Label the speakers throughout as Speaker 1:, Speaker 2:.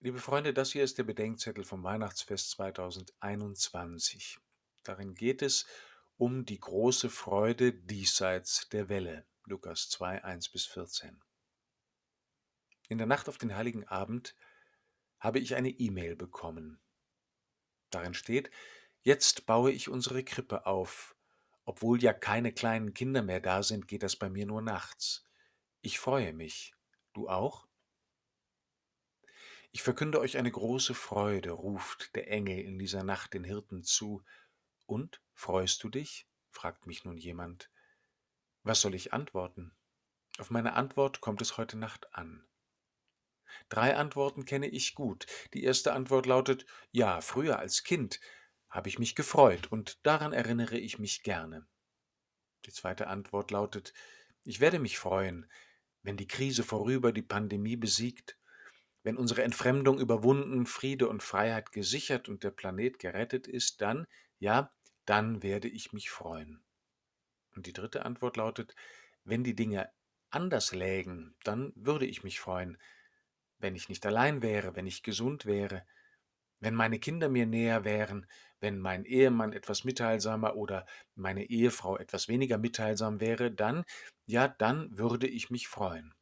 Speaker 1: Liebe Freunde, das hier ist der Bedenkzettel vom Weihnachtsfest 2021. Darin geht es um die große Freude diesseits der Welle. Lukas 2, 1 bis 14. In der Nacht auf den Heiligen Abend habe ich eine E-Mail bekommen. Darin steht, jetzt baue ich unsere Krippe auf. Obwohl ja keine kleinen Kinder mehr da sind, geht das bei mir nur nachts. Ich freue mich. Du auch? Ich verkünde euch eine große Freude, ruft der Engel in dieser Nacht den Hirten zu. Und, freust du dich? fragt mich nun jemand. Was soll ich antworten? Auf meine Antwort kommt es heute Nacht an. Drei Antworten kenne ich gut. Die erste Antwort lautet Ja, früher als Kind habe ich mich gefreut, und daran erinnere ich mich gerne. Die zweite Antwort lautet Ich werde mich freuen, wenn die Krise vorüber, die Pandemie besiegt, wenn unsere Entfremdung überwunden, Friede und Freiheit gesichert und der Planet gerettet ist, dann, ja, dann werde ich mich freuen. Und die dritte Antwort lautet, wenn die Dinge anders lägen, dann würde ich mich freuen, wenn ich nicht allein wäre, wenn ich gesund wäre, wenn meine Kinder mir näher wären, wenn mein Ehemann etwas mitteilsamer oder meine Ehefrau etwas weniger mitteilsam wäre, dann, ja, dann würde ich mich freuen.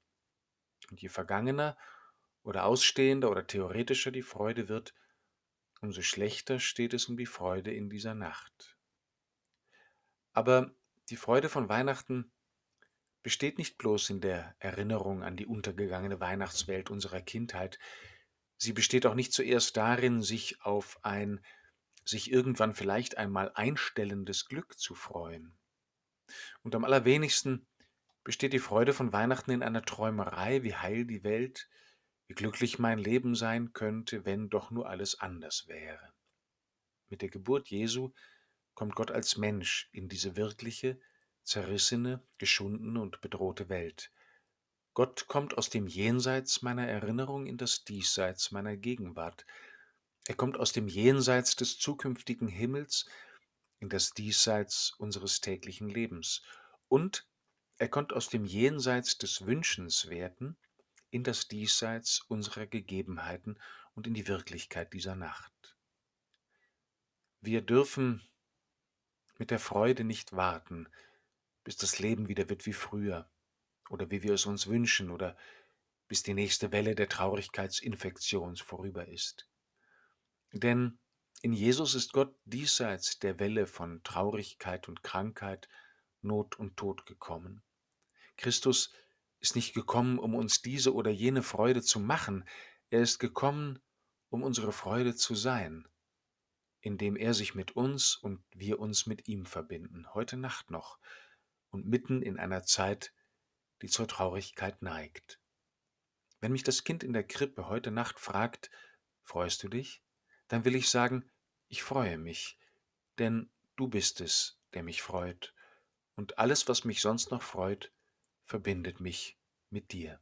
Speaker 1: Und je vergangener oder ausstehender oder theoretischer die Freude wird, umso schlechter steht es um die Freude in dieser Nacht. Aber die Freude von Weihnachten besteht nicht bloß in der Erinnerung an die untergegangene Weihnachtswelt unserer Kindheit, sie besteht auch nicht zuerst darin, sich auf ein sich irgendwann vielleicht einmal einstellendes Glück zu freuen. Und am allerwenigsten besteht die Freude von Weihnachten in einer Träumerei, wie heil die Welt, wie glücklich mein Leben sein könnte, wenn doch nur alles anders wäre. Mit der Geburt Jesu kommt Gott als Mensch in diese wirkliche, zerrissene, geschundene und bedrohte Welt. Gott kommt aus dem Jenseits meiner Erinnerung in das Diesseits meiner Gegenwart. Er kommt aus dem Jenseits des zukünftigen Himmels in das Diesseits unseres täglichen Lebens. Und er kommt aus dem Jenseits des Wünschenswerten in das Diesseits unserer Gegebenheiten und in die Wirklichkeit dieser Nacht. Wir dürfen mit der Freude nicht warten, bis das Leben wieder wird wie früher oder wie wir es uns wünschen oder bis die nächste Welle der Traurigkeitsinfektions vorüber ist. Denn in Jesus ist Gott diesseits der Welle von Traurigkeit und Krankheit, Not und Tod gekommen. Christus ist nicht gekommen, um uns diese oder jene Freude zu machen, er ist gekommen, um unsere Freude zu sein, indem er sich mit uns und wir uns mit ihm verbinden, heute Nacht noch und mitten in einer Zeit, die zur Traurigkeit neigt. Wenn mich das Kind in der Krippe heute Nacht fragt, freust du dich? Dann will ich sagen, ich freue mich, denn du bist es, der mich freut, und alles, was mich sonst noch freut, verbindet mich mit dir.